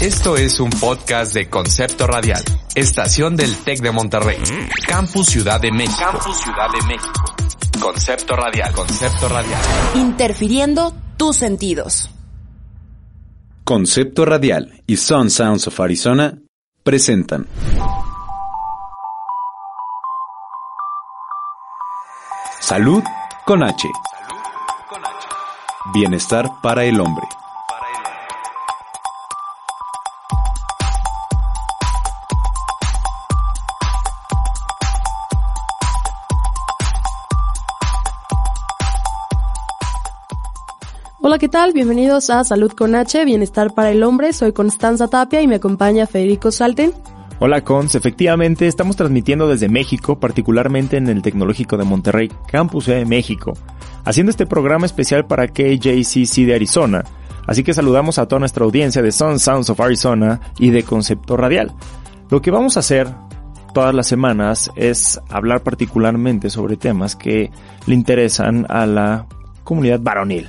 Esto es un podcast de Concepto Radial, estación del TEC de Monterrey, Campus Ciudad de México. Campus Ciudad de México. Concepto Radial, Concepto Radial. Interfiriendo tus sentidos. Concepto Radial y Sun Sounds of Arizona presentan. Salud con H. Bienestar para el hombre. Hola, ¿qué tal? Bienvenidos a Salud con H, Bienestar para el Hombre. Soy Constanza Tapia y me acompaña Federico Salten. Hola Cons, efectivamente estamos transmitiendo desde México, particularmente en el Tecnológico de Monterrey, Campus de México, haciendo este programa especial para KJCC de Arizona. Así que saludamos a toda nuestra audiencia de Sun Sounds of Arizona y de Concepto Radial. Lo que vamos a hacer todas las semanas es hablar particularmente sobre temas que le interesan a la comunidad varonil.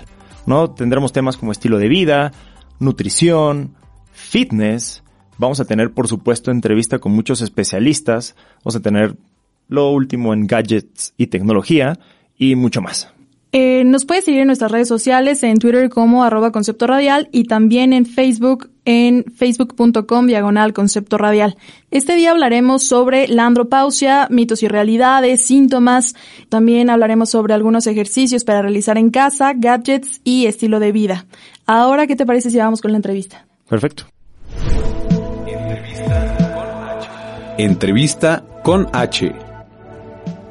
¿No? Tendremos temas como estilo de vida, nutrición, fitness, Vamos a tener, por supuesto, entrevista con muchos especialistas. Vamos a tener lo último en gadgets y tecnología y mucho más. Eh, nos puedes seguir en nuestras redes sociales, en Twitter como arroba concepto radial y también en Facebook en facebook.com diagonal concepto radial. Este día hablaremos sobre la andropausia, mitos y realidades, síntomas. También hablaremos sobre algunos ejercicios para realizar en casa, gadgets y estilo de vida. Ahora, ¿qué te parece si vamos con la entrevista? Perfecto. Entrevista con H.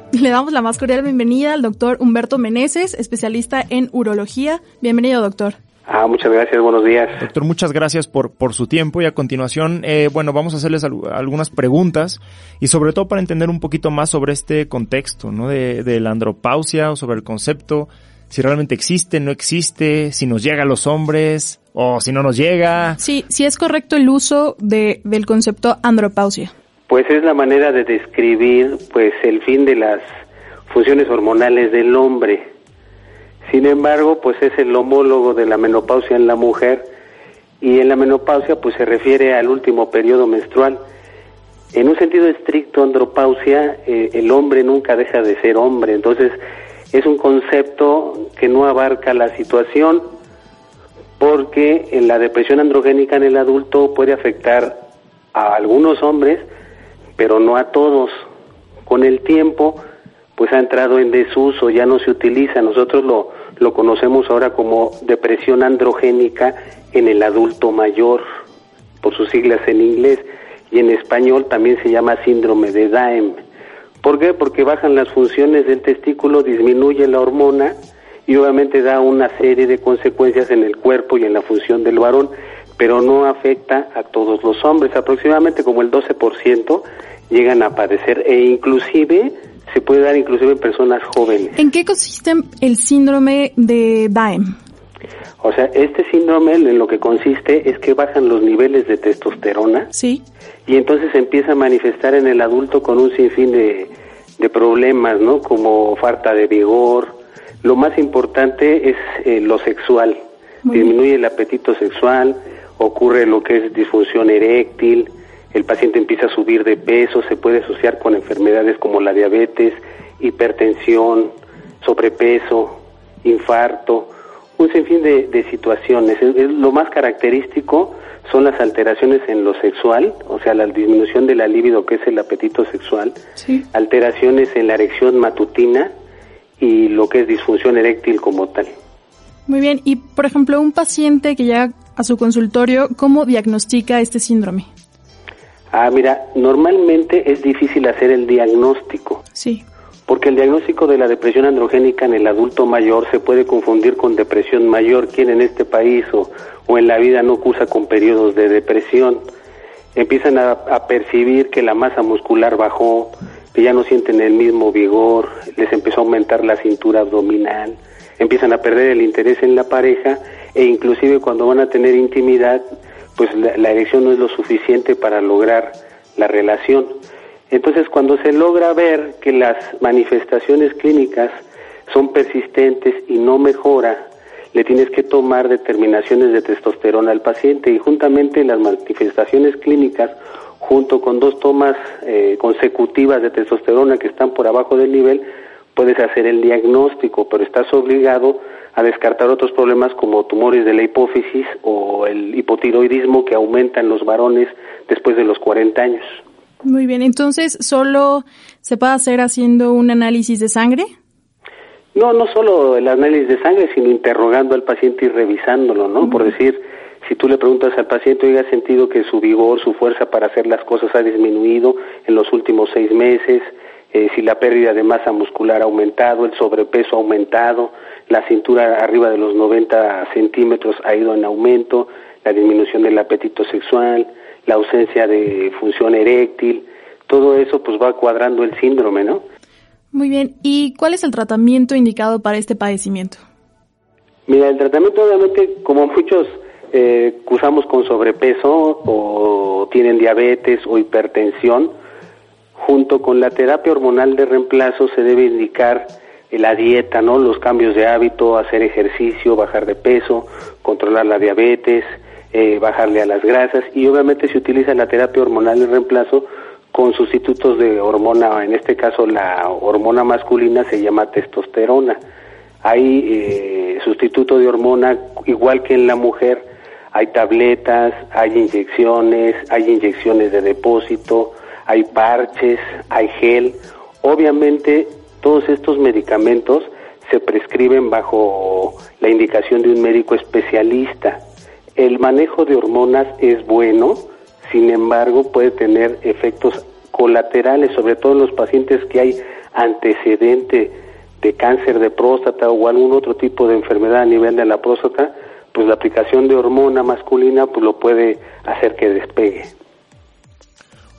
Le damos la más cordial bienvenida al doctor Humberto Meneses, especialista en urología. Bienvenido, doctor. Ah, muchas gracias, buenos días. Doctor, muchas gracias por, por su tiempo y a continuación, eh, bueno, vamos a hacerles algunas preguntas y sobre todo para entender un poquito más sobre este contexto, ¿no? De, de la andropausia o sobre el concepto, si realmente existe, no existe, si nos llega a los hombres o si no nos llega. Sí, si es correcto el uso de, del concepto andropausia. Pues es la manera de describir pues el fin de las funciones hormonales del hombre. Sin embargo, pues es el homólogo de la menopausia en la mujer y en la menopausia pues se refiere al último periodo menstrual. En un sentido estricto, andropausia, eh, el hombre nunca deja de ser hombre, entonces es un concepto que no abarca la situación porque en la depresión androgénica en el adulto puede afectar a algunos hombres, pero no a todos. Con el tiempo, pues ha entrado en desuso, ya no se utiliza. Nosotros lo, lo conocemos ahora como depresión androgénica en el adulto mayor, por sus siglas en inglés, y en español también se llama síndrome de Daem. ¿Por qué? Porque bajan las funciones del testículo, disminuye la hormona y obviamente da una serie de consecuencias en el cuerpo y en la función del varón, pero no afecta a todos los hombres. Aproximadamente como el 12% llegan a padecer e inclusive se puede dar inclusive en personas jóvenes. ¿En qué consiste el síndrome de Daem? O sea, este síndrome en lo que consiste es que bajan los niveles de testosterona. Sí. Y entonces se empieza a manifestar en el adulto con un sinfín de, de problemas, ¿no? Como falta de vigor. Lo más importante es eh, lo sexual. Muy Disminuye el apetito sexual, ocurre lo que es disfunción eréctil, el paciente empieza a subir de peso, se puede asociar con enfermedades como la diabetes, hipertensión, sobrepeso, infarto, un sinfín de, de situaciones. Es- es- lo más característico son las alteraciones en lo sexual, o sea, la disminución de la libido, que es el apetito sexual, Sí. alteraciones en la erección matutina y lo que es disfunción eréctil como tal. Muy bien. Y, por ejemplo, un paciente que llega a su consultorio, ¿cómo diagnostica este síndrome? Ah, mira, normalmente es difícil hacer el diagnóstico. Sí. porque el diagnóstico de la depresión androgénica en el adulto mayor se puede confundir con depresión mayor, quien en este país o, o en la vida no cursa con periodos de depresión. Empiezan a, a percibir que la masa muscular bajó, que ya no sienten el mismo vigor, les empezó a aumentar la cintura abdominal, empiezan a perder el interés en la pareja e inclusive cuando van a tener intimidad, pues la, erección no es lo suficiente para lograr la relación. Entonces, cuando se logra ver que las manifestaciones clínicas son persistentes y no mejora, le tienes que tomar determinaciones de testosterona al paciente y juntamente las manifestaciones clínicas, junto con dos tomas eh, consecutivas de testosterona que están por abajo del nivel, puedes hacer el diagnóstico, pero estás obligado a descartar otros problemas como tumores de la hipófisis o el hipotiroidismo que aumenta en los varones después de los 40 años. Muy bien, entonces, ¿solo se puede hacer haciendo un análisis de sangre? No, no solo el análisis de sangre, sino interrogando al paciente y revisándolo, ¿no? Por decir, si tú le preguntas al paciente, oiga, sentido que su vigor, su fuerza para hacer las cosas ha disminuido en los últimos seis meses, eh, si la pérdida de masa muscular ha aumentado, el sobrepeso ha aumentado, la cintura arriba de los 90 centímetros ha ido en aumento, la disminución del apetito sexual, la ausencia de función eréctil, todo eso pues va cuadrando el síndrome, ¿no? Muy bien, ¿y cuál es el tratamiento indicado para este padecimiento? Mira, el tratamiento obviamente, como muchos eh, cursamos con sobrepeso o tienen diabetes o hipertensión, junto con la terapia hormonal de reemplazo se debe indicar la dieta, ¿no? Los cambios de hábito, hacer ejercicio, bajar de peso, controlar la diabetes, eh, bajarle a las grasas y obviamente se utiliza la terapia hormonal de reemplazo con sustitutos de hormona, en este caso la hormona masculina se llama testosterona. Hay eh, sustituto de hormona igual que en la mujer, hay tabletas, hay inyecciones, hay inyecciones de depósito, hay parches, hay gel. Obviamente todos estos medicamentos se prescriben bajo la indicación de un médico especialista. El manejo de hormonas es bueno, sin embargo puede tener efectos colaterales, sobre todo en los pacientes que hay antecedente de cáncer de próstata o algún otro tipo de enfermedad a nivel de la próstata, pues la aplicación de hormona masculina pues lo puede hacer que despegue.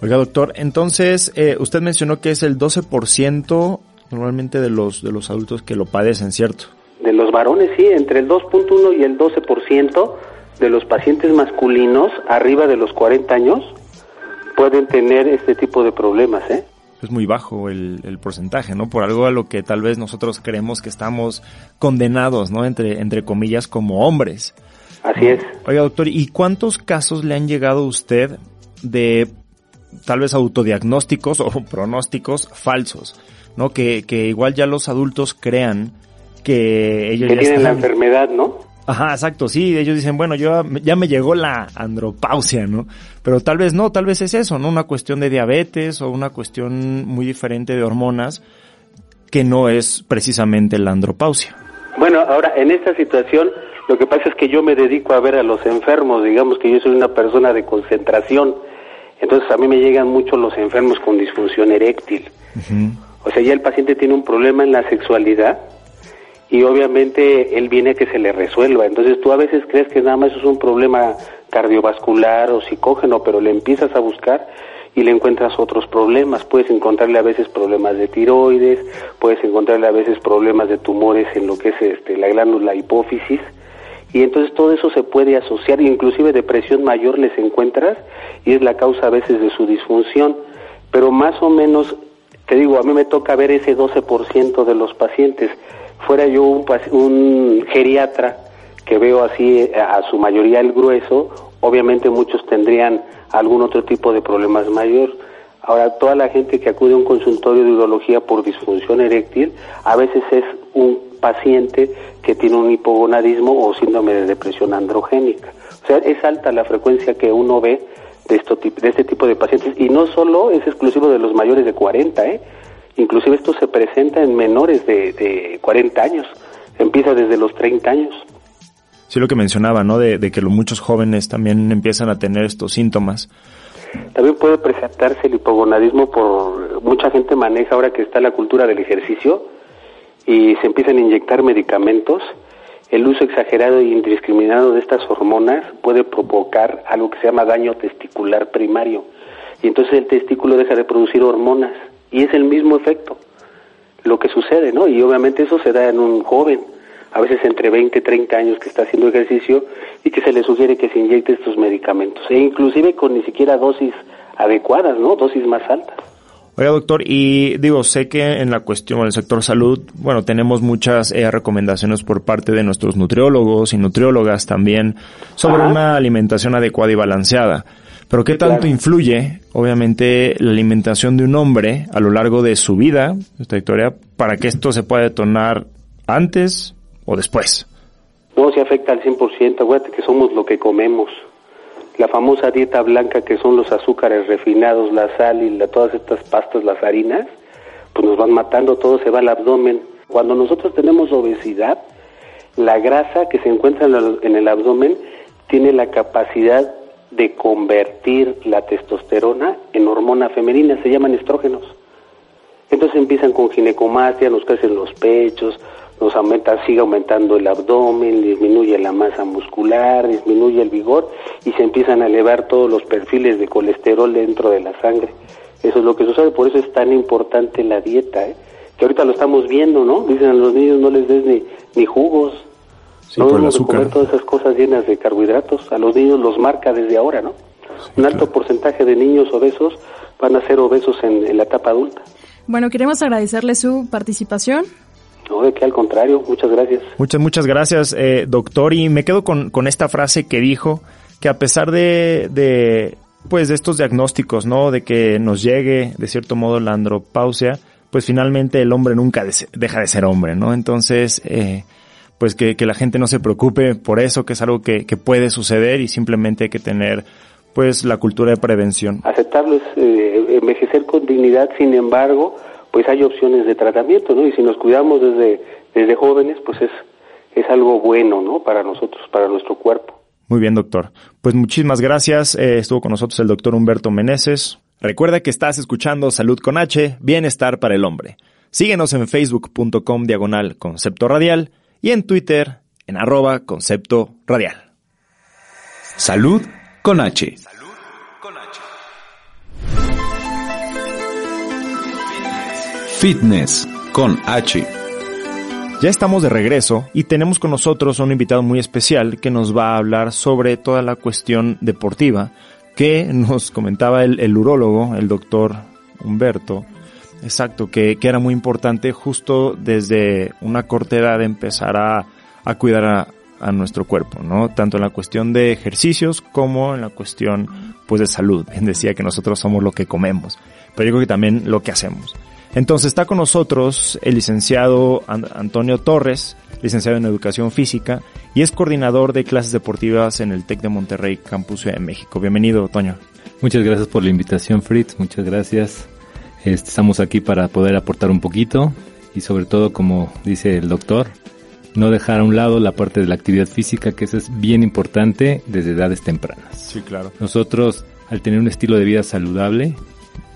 Oiga, doctor, entonces eh, usted mencionó que es el 12% normalmente de los de los adultos que lo padecen, ¿cierto? De los varones sí, entre el 2.1 y el 12% de los pacientes masculinos arriba de los 40 años pueden tener este tipo de problemas, ¿eh? Es muy bajo el, el porcentaje, ¿no? Por algo a lo que tal vez nosotros creemos que estamos condenados, ¿no? Entre, entre comillas, como hombres. Así es. Oiga, doctor, ¿y cuántos casos le han llegado a usted de tal vez autodiagnósticos o pronósticos falsos, ¿no? Que, que igual ya los adultos crean que ellos Que ya tienen están... la enfermedad, ¿no? Ajá, exacto, sí, ellos dicen, bueno, yo ya me llegó la andropausia, ¿no? Pero tal vez no, tal vez es eso, ¿no? Una cuestión de diabetes o una cuestión muy diferente de hormonas que no es precisamente la andropausia. Bueno, ahora en esta situación lo que pasa es que yo me dedico a ver a los enfermos, digamos que yo soy una persona de concentración, entonces a mí me llegan mucho los enfermos con disfunción eréctil. O sea, ya el paciente tiene un problema en la sexualidad y obviamente él viene a que se le resuelva. Entonces tú a veces crees que nada más es un problema cardiovascular o psicógeno, pero le empiezas a buscar y le encuentras otros problemas. Puedes encontrarle a veces problemas de tiroides, puedes encontrarle a veces problemas de tumores en lo que es este, la glándula hipófisis. Y entonces todo eso se puede asociar, inclusive depresión mayor les encuentras y es la causa a veces de su disfunción. Pero más o menos, te digo, a mí me toca ver ese 12% de los pacientes. Fuera yo un, un geriatra que veo así eh, a su mayoría el grueso, obviamente muchos tendrían algún otro tipo de problemas mayor. Ahora, toda la gente que acude a un consultorio de urología por disfunción eréctil, a veces es un paciente que tiene un hipogonadismo o síndrome de depresión androgénica. O sea, es alta la frecuencia que uno ve de, esto, de este tipo de pacientes y no solo es exclusivo de los mayores de 40, ¿eh? inclusive esto se presenta en menores de, de 40 años, empieza desde los 30 años. Sí, lo que mencionaba, ¿no? De, de que muchos jóvenes también empiezan a tener estos síntomas. También puede presentarse el hipogonadismo por mucha gente maneja ahora que está la cultura del ejercicio y se empiezan a inyectar medicamentos. El uso exagerado e indiscriminado de estas hormonas puede provocar algo que se llama daño testicular primario. Y entonces el testículo deja de producir hormonas y es el mismo efecto lo que sucede, ¿no? Y obviamente eso se da en un joven, a veces entre 20 y 30 años que está haciendo ejercicio y que se le sugiere que se inyecte estos medicamentos, e inclusive con ni siquiera dosis adecuadas, ¿no? Dosis más altas. Oiga, doctor, y digo, sé que en la cuestión del sector salud, bueno, tenemos muchas eh, recomendaciones por parte de nuestros nutriólogos y nutriólogas también sobre una alimentación adecuada y balanceada. Pero ¿qué tanto influye, obviamente, la alimentación de un hombre a lo largo de su vida, esta historia, para que esto se pueda detonar antes o después? No, se afecta al 100%. Acuérdate que somos lo que comemos. La famosa dieta blanca que son los azúcares refinados, la sal y la, todas estas pastas, las harinas, pues nos van matando, todo se va al abdomen. Cuando nosotros tenemos obesidad, la grasa que se encuentra en el abdomen tiene la capacidad de convertir la testosterona en hormona femenina, se llaman estrógenos. Entonces empiezan con ginecomastia, nos crecen los pechos, nos aumenta, sigue aumentando el abdomen, disminuye la masa muscular, disminuye el vigor y se empiezan a elevar todos los perfiles de colesterol dentro de la sangre. Eso es lo que sucede, por eso es tan importante la dieta, ¿eh? que ahorita lo estamos viendo, ¿no? Dicen a los niños no les des ni, ni jugos, no debemos de comer todas esas cosas llenas de carbohidratos. A los niños los marca desde ahora, ¿no? Un alto porcentaje de niños obesos van a ser obesos en, la etapa adulta. Bueno, queremos agradecerle su participación. No, de que al contrario, muchas gracias. Muchas, muchas gracias, eh, doctor. Y me quedo con, con esta frase que dijo, que a pesar de, de, pues, de estos diagnósticos, ¿no? De que nos llegue, de cierto modo, la andropausia, pues finalmente el hombre nunca deja de ser hombre, ¿no? Entonces, eh, pues que, que, la gente no se preocupe por eso, que es algo que, que, puede suceder y simplemente hay que tener pues la cultura de prevención. Aceptarlo es eh, envejecer con dignidad, sin embargo, pues hay opciones de tratamiento, ¿no? Y si nos cuidamos desde, desde jóvenes, pues es, es algo bueno, ¿no? Para nosotros, para nuestro cuerpo. Muy bien, doctor. Pues muchísimas gracias. Eh, estuvo con nosotros el doctor Humberto Meneses. Recuerda que estás escuchando Salud con H, Bienestar para el Hombre. Síguenos en facebook.com diagonal concepto radial y en Twitter en arroba concepto radial. Salud con H. Fitness con H. Ya estamos de regreso y tenemos con nosotros un invitado muy especial que nos va a hablar sobre toda la cuestión deportiva que nos comentaba el, el urólogo, el doctor Humberto, Exacto, que, que, era muy importante justo desde una corta edad empezar a, a cuidar a, a, nuestro cuerpo, ¿no? Tanto en la cuestión de ejercicios como en la cuestión, pues, de salud. Bien decía que nosotros somos lo que comemos, pero yo creo que también lo que hacemos. Entonces está con nosotros el licenciado Antonio Torres, licenciado en Educación Física y es coordinador de clases deportivas en el TEC de Monterrey, Campus de México. Bienvenido, Toño. Muchas gracias por la invitación, Fritz. Muchas gracias. Estamos aquí para poder aportar un poquito y sobre todo, como dice el doctor, no dejar a un lado la parte de la actividad física, que eso es bien importante desde edades tempranas. Sí, claro. Nosotros, al tener un estilo de vida saludable,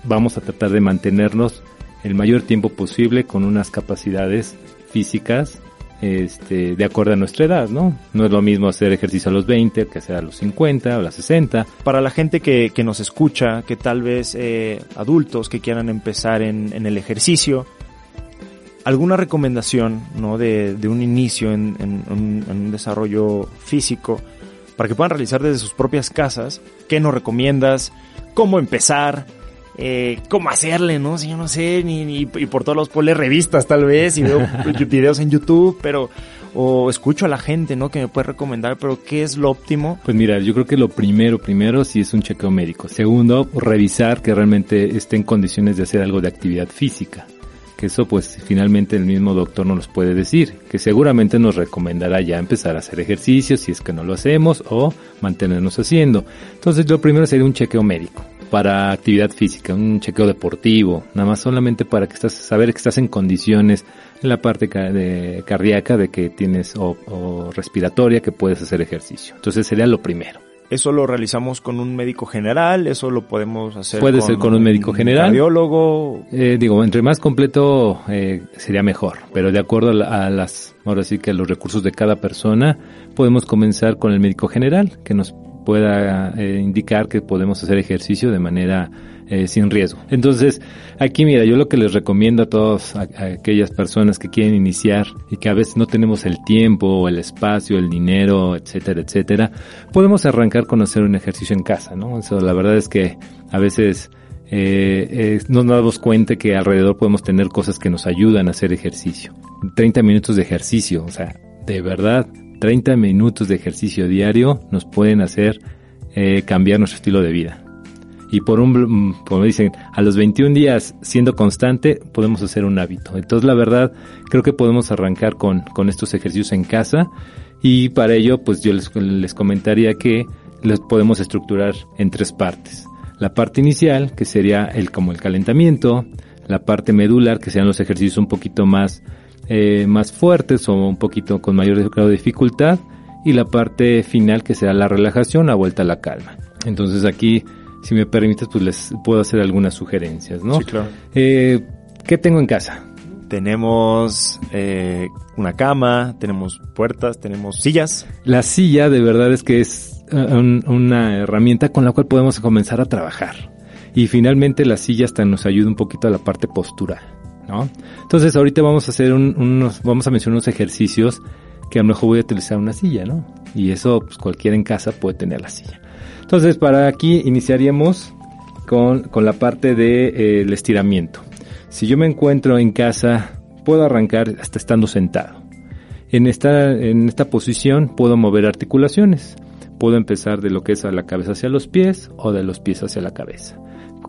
vamos a tratar de mantenernos el mayor tiempo posible con unas capacidades físicas este, de acuerdo a nuestra edad, ¿no? No es lo mismo hacer ejercicio a los 20 que hacer a los 50 o a los 60. Para la gente que, que nos escucha, que tal vez eh, adultos que quieran empezar en, en, el ejercicio, ¿alguna recomendación, ¿no? De, de un inicio en, un, en un desarrollo físico para que puedan realizar desde sus propias casas? ¿Qué nos recomiendas? ¿Cómo empezar? Eh, cómo hacerle, ¿no? Si yo no sé, ni, ni y por todos los poles revistas tal vez, y veo videos en YouTube, pero, o escucho a la gente, ¿no? Que me puede recomendar, pero ¿qué es lo óptimo? Pues mira, yo creo que lo primero, primero sí es un chequeo médico. Segundo, revisar que realmente esté en condiciones de hacer algo de actividad física. Que eso pues finalmente el mismo doctor nos puede decir, que seguramente nos recomendará ya empezar a hacer ejercicio si es que no lo hacemos o mantenernos haciendo. Entonces lo primero sería un chequeo médico para actividad física, un chequeo deportivo, nada más solamente para que estás, saber que estás en condiciones en la parte de, cardíaca de que tienes o, o respiratoria que puedes hacer ejercicio. Entonces sería lo primero. eso lo realizamos con un médico general, eso lo podemos hacer Puede ser con un médico general. cardiólogo. Eh, digo, entre más completo eh, sería mejor, pero de acuerdo a las, ahora sí que a los recursos de cada persona, podemos comenzar con el médico general, que nos pueda eh, indicar que podemos hacer ejercicio de manera eh, sin riesgo. Entonces, aquí mira, yo lo que les recomiendo a todas aquellas personas que quieren iniciar y que a veces no tenemos el tiempo el espacio, el dinero, etcétera, etcétera, podemos arrancar con hacer un ejercicio en casa, ¿no? Eso, la verdad es que a veces eh, no nos damos cuenta que alrededor podemos tener cosas que nos ayudan a hacer ejercicio. 30 minutos de ejercicio, o sea, de verdad, 30 minutos de ejercicio diario nos pueden hacer eh, cambiar nuestro estilo de vida. Y por un, como dicen, a los 21 días siendo constante, podemos hacer un hábito. Entonces, la verdad, creo que podemos arrancar con, con estos ejercicios en casa. Y para ello, pues yo les, les comentaría que los podemos estructurar en tres partes. La parte inicial, que sería el como el calentamiento, la parte medular, que sean los ejercicios un poquito más, eh, más fuertes o un poquito con mayor grado de dificultad, y la parte final, que será la relajación, la vuelta a la calma. Entonces aquí, si me permites, pues les puedo hacer algunas sugerencias, ¿no? Sí, claro. Eh, ¿Qué tengo en casa? Tenemos eh, una cama, tenemos puertas, tenemos sillas. La silla de verdad es que es un- una herramienta con la cual podemos comenzar a trabajar. Y finalmente la silla hasta nos ayuda un poquito a la parte postural, Entonces ahorita vamos a hacer un- unos, vamos a mencionar unos ejercicios que a lo mejor voy a utilizar una silla, ¿no? Y eso pues, cualquiera en casa puede tener la silla. Entonces para aquí iniciaríamos con, con la parte del estiramiento. Si yo me encuentro en casa, puedo arrancar hasta estando sentado. En esta, en esta posición puedo mover articulaciones. Puedo empezar de lo que es a la cabeza hacia los pies o de los pies hacia la cabeza.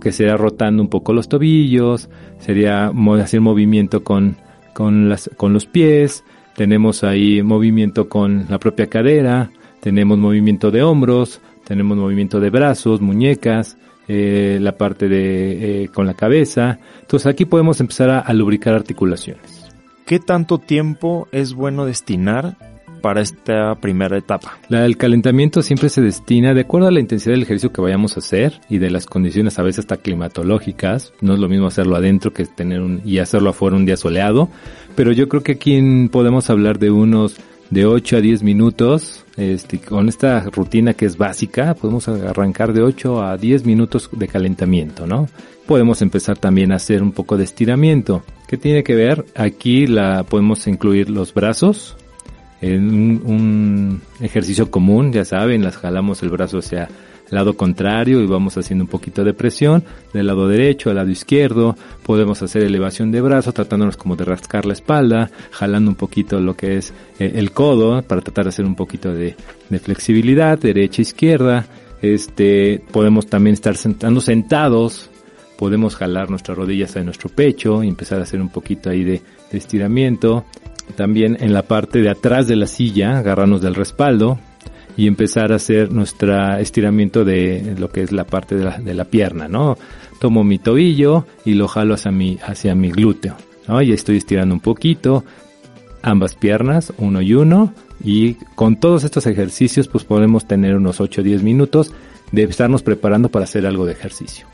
Que sería rotando un poco los tobillos, sería hacer movimiento con, con, las, con los pies, tenemos ahí movimiento con la propia cadera, tenemos movimiento de hombros, tenemos movimiento de brazos, muñecas, eh, la parte de eh, con la cabeza. Entonces aquí podemos empezar a, a lubricar articulaciones. ¿Qué tanto tiempo es bueno destinar para esta primera etapa? La, el calentamiento siempre se destina de acuerdo a la intensidad del ejercicio que vayamos a hacer y de las condiciones a veces hasta climatológicas. No es lo mismo hacerlo adentro que tener un, y hacerlo afuera un día soleado. Pero yo creo que aquí podemos hablar de unos de 8 a 10 minutos. Este, con esta rutina que es básica, podemos arrancar de 8 a 10 minutos de calentamiento, ¿no? Podemos empezar también a hacer un poco de estiramiento. ¿Qué tiene que ver? Aquí la podemos incluir los brazos, en un, ejercicio común, ya saben, las jalamos el brazo hacia el lado contrario y vamos haciendo un poquito de presión del lado derecho al lado izquierdo. Podemos hacer elevación de brazo tratándonos como de rascar la espalda, jalando un poquito lo que es eh, el codo para tratar de hacer un poquito de, de flexibilidad, derecha, izquierda. Este, podemos también estar sentando sentados, podemos jalar nuestras rodillas a nuestro pecho y empezar a hacer un poquito ahí de estiramiento. También en la parte de atrás de la silla, agarrarnos del respaldo y empezar a hacer nuestro estiramiento de lo que es la parte de la, pierna, ¿no? Tomo mi tobillo y lo jalo hacia mi, hacia mi glúteo, ¿no? Y estoy estirando un poquito, ambas piernas, uno y uno, y con todos estos ejercicios pues podemos tener unos 8 o 10 minutos de estarnos preparando para hacer algo de ejercicio.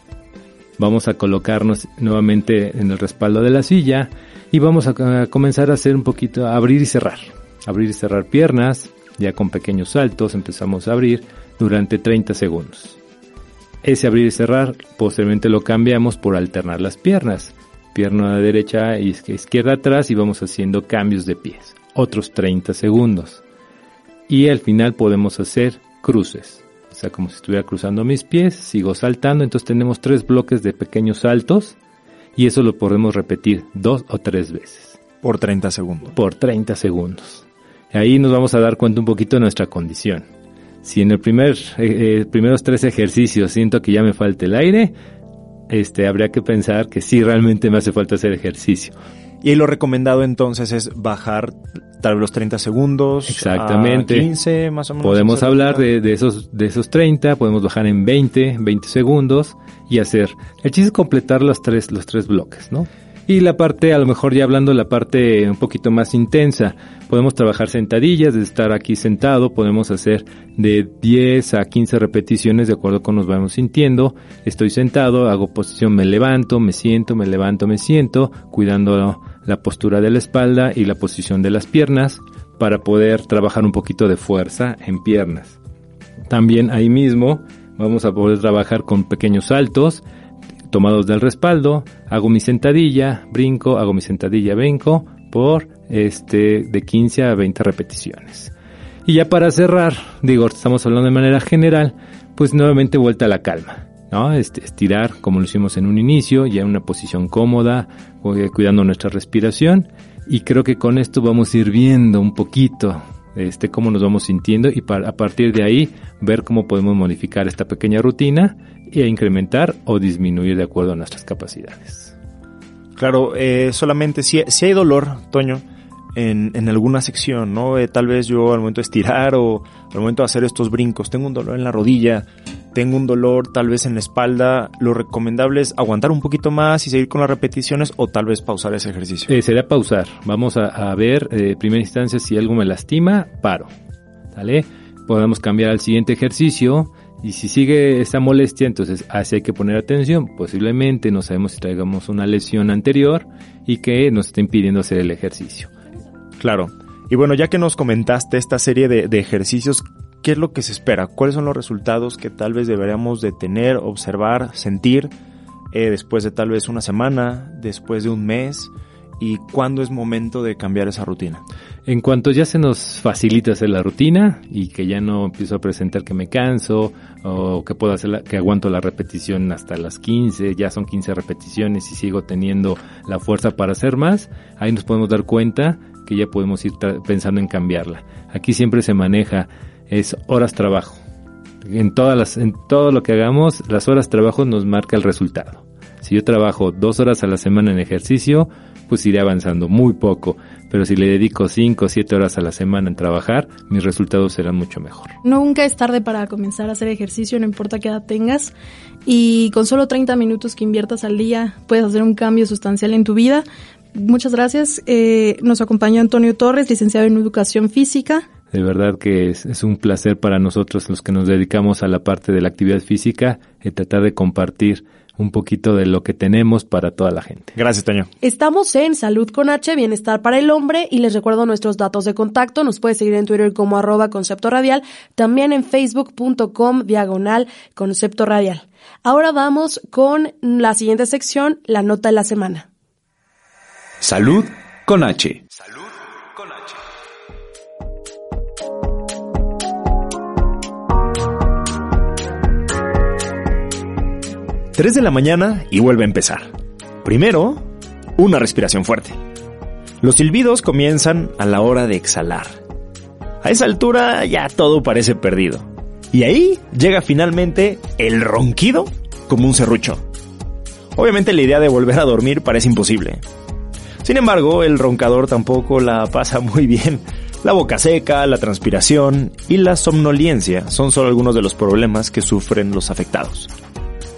Vamos a colocarnos nuevamente en el respaldo de la silla y vamos a, comenzar a hacer un poquito, a abrir y cerrar. Abrir y cerrar piernas, ya con pequeños saltos empezamos a abrir durante 30 segundos. Ese abrir y cerrar posteriormente lo cambiamos por alternar las piernas. Pierna derecha y izquierda atrás y vamos haciendo cambios de pies. Otros 30 segundos. Y al final podemos hacer cruces. Sea, como si estuviera cruzando mis pies, sigo saltando. Entonces tenemos tres bloques de pequeños saltos y eso lo podemos repetir dos o tres veces. Por 30 segundos. Por 30 segundos. Ahí nos vamos a dar cuenta un poquito de nuestra condición. Si en el primer, eh, eh, primeros tres ejercicios siento que ya me falta el aire, este, habría que pensar que sí realmente me hace falta hacer ejercicio. Y ahí lo recomendado entonces es bajar tal vez los 30 segundos. Exactamente. A 15 más o menos. Podemos hablar de, de esos, de esos 30, podemos bajar en 20, 20 segundos y hacer. El chiste es completar los tres, los tres bloques, ¿no? Y la parte, a lo mejor ya hablando la parte un poquito más intensa, podemos trabajar sentadillas, de estar aquí sentado, podemos hacer de 10 a 15 repeticiones de acuerdo con nos vamos sintiendo. Estoy sentado, hago posición, me levanto, me siento, me levanto, me siento, cuidando la postura de la espalda y la posición de las piernas para poder trabajar un poquito de fuerza en piernas. También ahí mismo vamos a poder trabajar con pequeños saltos tomados del respaldo, hago mi sentadilla, brinco, hago mi sentadilla, brinco por este de 15 a 20 repeticiones. Y ya para cerrar, digo, estamos hablando de manera general, pues nuevamente vuelta a la calma. ¿no? Este, estirar como lo hicimos en un inicio, ya en una posición cómoda, cuidando nuestra respiración y creo que con esto vamos a ir viendo un poquito este, cómo nos vamos sintiendo y a partir de ahí ver cómo podemos modificar esta pequeña rutina e incrementar o disminuir de acuerdo a nuestras capacidades. Claro, eh, solamente si, si, hay dolor, Toño, en, en alguna sección, ¿no? Eh, tal vez yo al momento de estirar o al momento de hacer estos brincos, tengo un dolor en la rodilla, tengo un dolor tal vez en la espalda, lo recomendable es aguantar un poquito más y seguir con las repeticiones o tal vez pausar ese ejercicio. Eh, sería pausar. Vamos a, a ver, eh, primera instancia, si algo me lastima, paro. Podemos cambiar al siguiente ejercicio. Y si sigue esa molestia, entonces así hay que poner atención. Posiblemente no sabemos si traigamos una lesión anterior y que nos esté impidiendo hacer el ejercicio. Claro. Y bueno, ya que nos comentaste esta serie de, de ejercicios, ¿qué es lo que se espera? ¿Cuáles son los resultados que tal vez deberíamos de tener, observar, sentir eh, después de tal vez una semana, después de un mes? ¿Y cuándo es momento de cambiar esa rutina? En cuanto ya se nos facilita hacer la rutina y que ya no empiezo a presentar que me canso o que puedo hacer la, que aguanto la repetición hasta las 15, ya son 15 repeticiones y sigo teniendo la fuerza para hacer más, ahí nos podemos dar cuenta que ya podemos ir pensando en cambiarla. Aquí siempre se maneja es horas trabajo. En todas las, en todo lo que hagamos, las horas trabajo nos marca el resultado. Si yo trabajo dos horas a la semana en ejercicio, pues iré avanzando muy poco. Pero si le dedico cinco o siete horas a la semana en trabajar, mis resultados serán mucho mejor. Nunca es tarde para comenzar a hacer ejercicio, no importa qué edad tengas. Y con solo 30 minutos que inviertas al día, puedes hacer un cambio sustancial en tu vida. Muchas gracias. Eh, nos acompañó Antonio Torres, licenciado en Educación Física. De verdad que es, es, un placer para nosotros los que nos dedicamos a la parte de la actividad física y tratar de compartir un poquito de lo que tenemos para toda la gente. Gracias, Toño. Estamos en Salud con H, Bienestar para el Hombre y les recuerdo nuestros datos de contacto. Nos puede seguir en Twitter como arroba concepto radial, también en facebook.com diagonal concepto radial. Ahora vamos con la siguiente sección, la nota de la semana. Salud con H. 3 de la mañana y vuelve a empezar. Primero, una respiración fuerte. Los silbidos comienzan a la hora de exhalar. A esa altura ya todo parece perdido. Y ahí llega finalmente el ronquido como un serrucho. Obviamente la idea de volver a dormir parece imposible. Sin embargo, el roncador tampoco la pasa muy bien. La boca seca, la transpiración y la somnolencia son solo algunos de los problemas que sufren los afectados.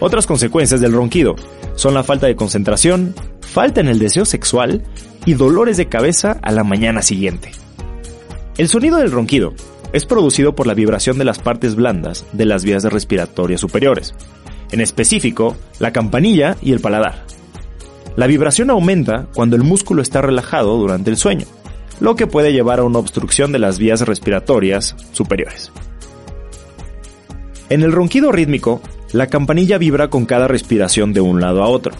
Otras consecuencias del ronquido son la falta de concentración, falta en el deseo sexual y dolores de cabeza a la mañana siguiente. El sonido del ronquido es producido por la vibración de las partes blandas de las vías respiratorias superiores, en específico la campanilla y el paladar. La vibración aumenta cuando el músculo está relajado durante el sueño, lo que puede llevar a una obstrucción de las vías respiratorias superiores. En el ronquido rítmico, la campanilla vibra con cada respiración de un lado a otro.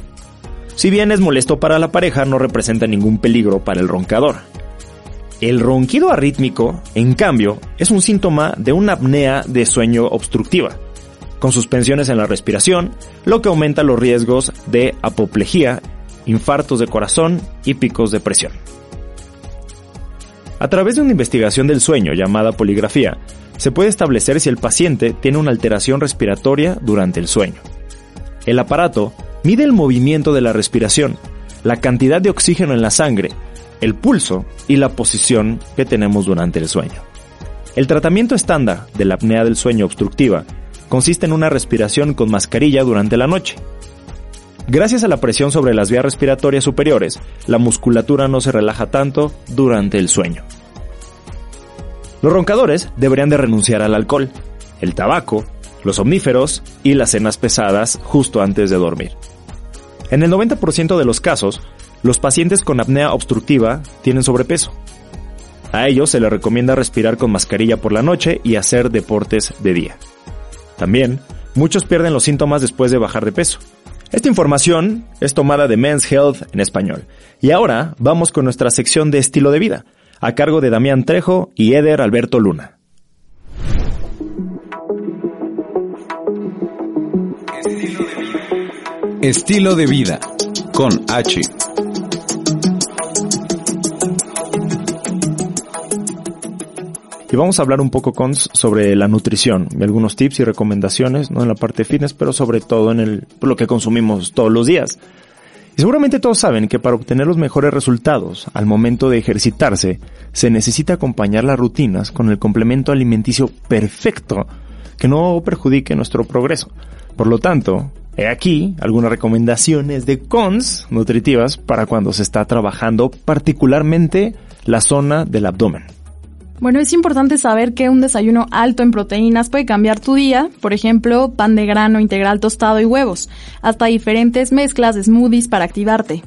Si bien es molesto para la pareja, no representa ningún peligro para el roncador. El ronquido arrítmico, en cambio, es un síntoma de una apnea de sueño obstructiva, con suspensiones en la respiración, lo que aumenta los riesgos de apoplejía, infartos de corazón y picos de presión. A través de una investigación del sueño llamada poligrafía, se puede establecer si el paciente tiene una alteración respiratoria durante el sueño. El aparato mide el movimiento de la respiración, la cantidad de oxígeno en la sangre, el pulso y la posición que tenemos durante el sueño. El tratamiento estándar de la apnea del sueño obstructiva consiste en una respiración con mascarilla durante la noche. Gracias a la presión sobre las vías respiratorias superiores, la musculatura no se relaja tanto durante el sueño. Los roncadores deberían de renunciar al alcohol, el tabaco, los omníferos y las cenas pesadas justo antes de dormir. En el 90% de los casos, los pacientes con apnea obstructiva tienen sobrepeso. A ellos se les recomienda respirar con mascarilla por la noche y hacer deportes de día. También, muchos pierden los síntomas después de bajar de peso. Esta información es tomada de Men's Health en español. Y ahora vamos con nuestra sección de estilo de vida, a cargo de Damián Trejo y Eder Alberto Luna. Estilo de vida con H. Y vamos a hablar un poco con sobre la nutrición y algunos tips y recomendaciones, no en la parte fitness, pero sobre todo en el, lo que consumimos todos los días. Y seguramente todos saben que para obtener los mejores resultados al momento de ejercitarse, se necesita acompañar las rutinas con el complemento alimenticio perfecto que no perjudique nuestro progreso. Por lo tanto, he aquí algunas recomendaciones de cons nutritivas para cuando se está trabajando particularmente la zona del abdomen. Bueno, es importante saber que un desayuno alto en proteínas puede cambiar tu día, por ejemplo, pan de grano integral tostado y huevos, hasta diferentes mezclas de smoothies para activarte.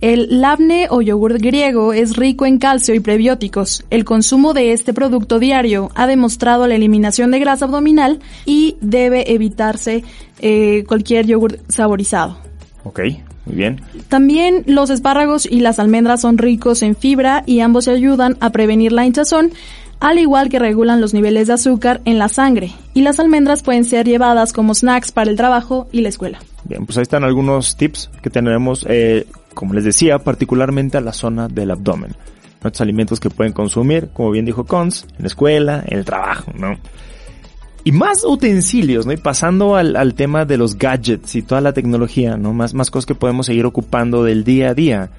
El labne o yogur griego es rico en calcio y prebióticos. El consumo de este producto diario ha demostrado la eliminación de grasa abdominal y debe evitarse eh, cualquier yogur saborizado. Ok, muy bien. También los espárragos y las almendras son ricos en fibra y ambos ayudan a prevenir la hinchazón, al igual que regulan los niveles de azúcar en la sangre. Y las almendras pueden ser llevadas como snacks para el trabajo y la escuela. Bien, pues ahí están algunos tips que tenemos, eh, como les decía, particularmente a la zona del abdomen. Nuestros alimentos que pueden consumir, como bien dijo Cons, en la escuela, en el trabajo, ¿no? Y más utensilios, ¿no? Y pasando al, al, tema de los gadgets y toda la tecnología, ¿no? Más, más cosas que podemos seguir ocupando del día a día.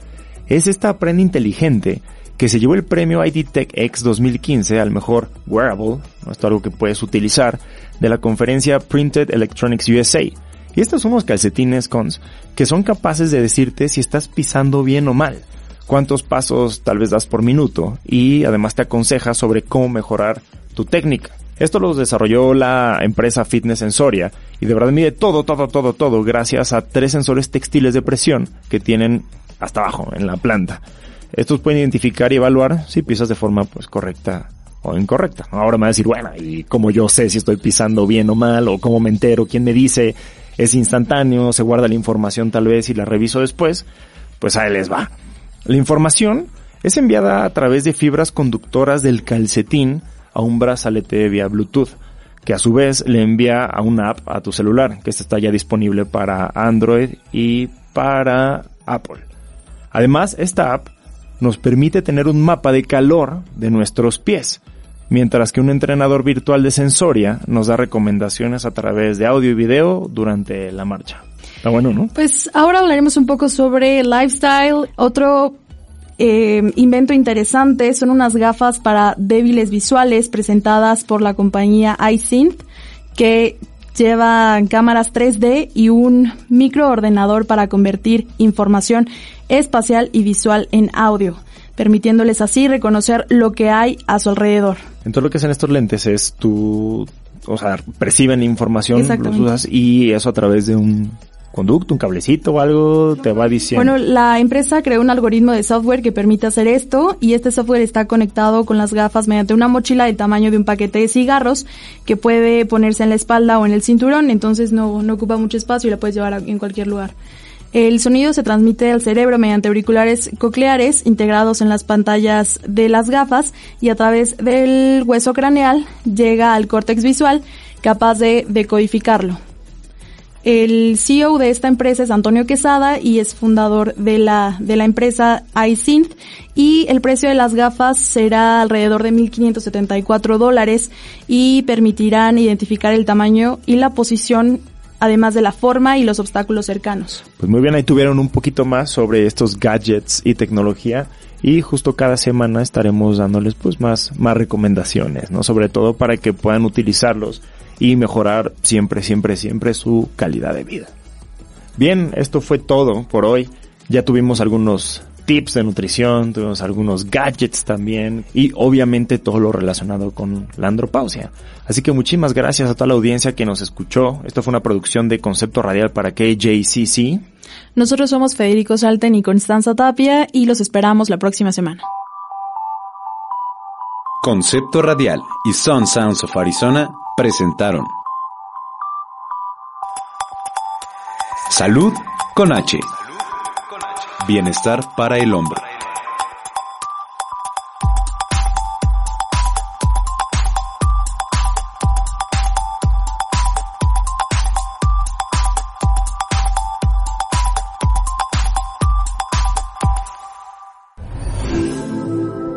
Es esta prenda inteligente que se llevó el premio ID Tech X 2015 al mejor wearable. Esto es algo que puedes utilizar, de la conferencia Printed Electronics USA. Y estos son los calcetines cons que son capaces de decirte si estás pisando bien o mal, cuántos pasos tal vez das por minuto y además te aconseja sobre cómo mejorar tu técnica. Esto lo desarrolló la empresa Fitness Sensoria y de verdad mide todo, todo, todo, todo gracias a tres sensores textiles de presión que tienen hasta abajo en la planta. Estos pueden identificar y evaluar si pisas de forma pues correcta o incorrecta. Ahora me va a decir, bueno, ¿y cómo yo sé si estoy pisando bien o mal? ¿O cómo me entero? ¿Quién me dice? ¿Es instantáneo? ¿Se guarda la información tal vez y la reviso después? Pues ahí les va. La información es enviada a través de fibras conductoras del calcetín a un brazalete vía Bluetooth, que a su vez le envía a una app a tu celular, que esta está ya disponible para Android y para Apple. Además, esta app nos permite tener un mapa de calor de nuestros pies, mientras que un entrenador virtual de sensoria nos da recomendaciones a través de audio y video durante la marcha. Está bueno, ¿no? Pues ahora hablaremos un poco sobre lifestyle, otro eh, invento interesante son unas gafas para débiles visuales presentadas por la compañía iSynth que llevan cámaras 3D y un microordenador para convertir información espacial y visual en audio, permitiéndoles así reconocer lo que hay a su alrededor. Entonces lo que hacen estos lentes es tú, o sea, perciben información, los usas y eso a través de un conducto, un cablecito o algo te va diciendo. Bueno, la empresa creó un algoritmo de software que permite hacer esto y este software está conectado con las gafas mediante una mochila del tamaño de un paquete de cigarros que puede ponerse en la espalda o en el cinturón, entonces no, no ocupa mucho espacio y la puedes llevar en cualquier lugar. El sonido se transmite al cerebro mediante auriculares cocleares integrados en las pantallas de las gafas y a través del hueso craneal llega al córtex visual capaz de decodificarlo. El CEO de esta empresa es Antonio Quesada y es fundador de la, de la empresa iSynth y el precio de las gafas será alrededor de 1.574 dólares y permitirán identificar el tamaño y la posición además de la forma y los obstáculos cercanos. Pues muy bien, ahí tuvieron un poquito más sobre estos gadgets y tecnología y justo cada semana estaremos dándoles pues más, más recomendaciones, ¿no? Sobre todo para que puedan utilizarlos y mejorar siempre, siempre, siempre su calidad de vida. Bien, esto fue todo por hoy. Ya tuvimos algunos tips de nutrición, tuvimos algunos gadgets también y obviamente todo lo relacionado con la andropausia. Así que muchísimas gracias a toda la audiencia que nos escuchó. Esto fue una producción de Concepto Radial para KJCC. Nosotros somos Federico Salten y Constanza Tapia y los esperamos la próxima semana. Concepto Radial y Sun Sounds of Arizona presentaron Salud con H. Bienestar para el hombre.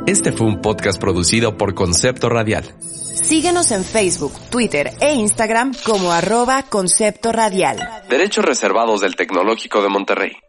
Este fue un podcast producido por Concepto Radial. Síguenos en Facebook, Twitter e Instagram como arroba Concepto Radial. Derechos reservados del Tecnológico de Monterrey.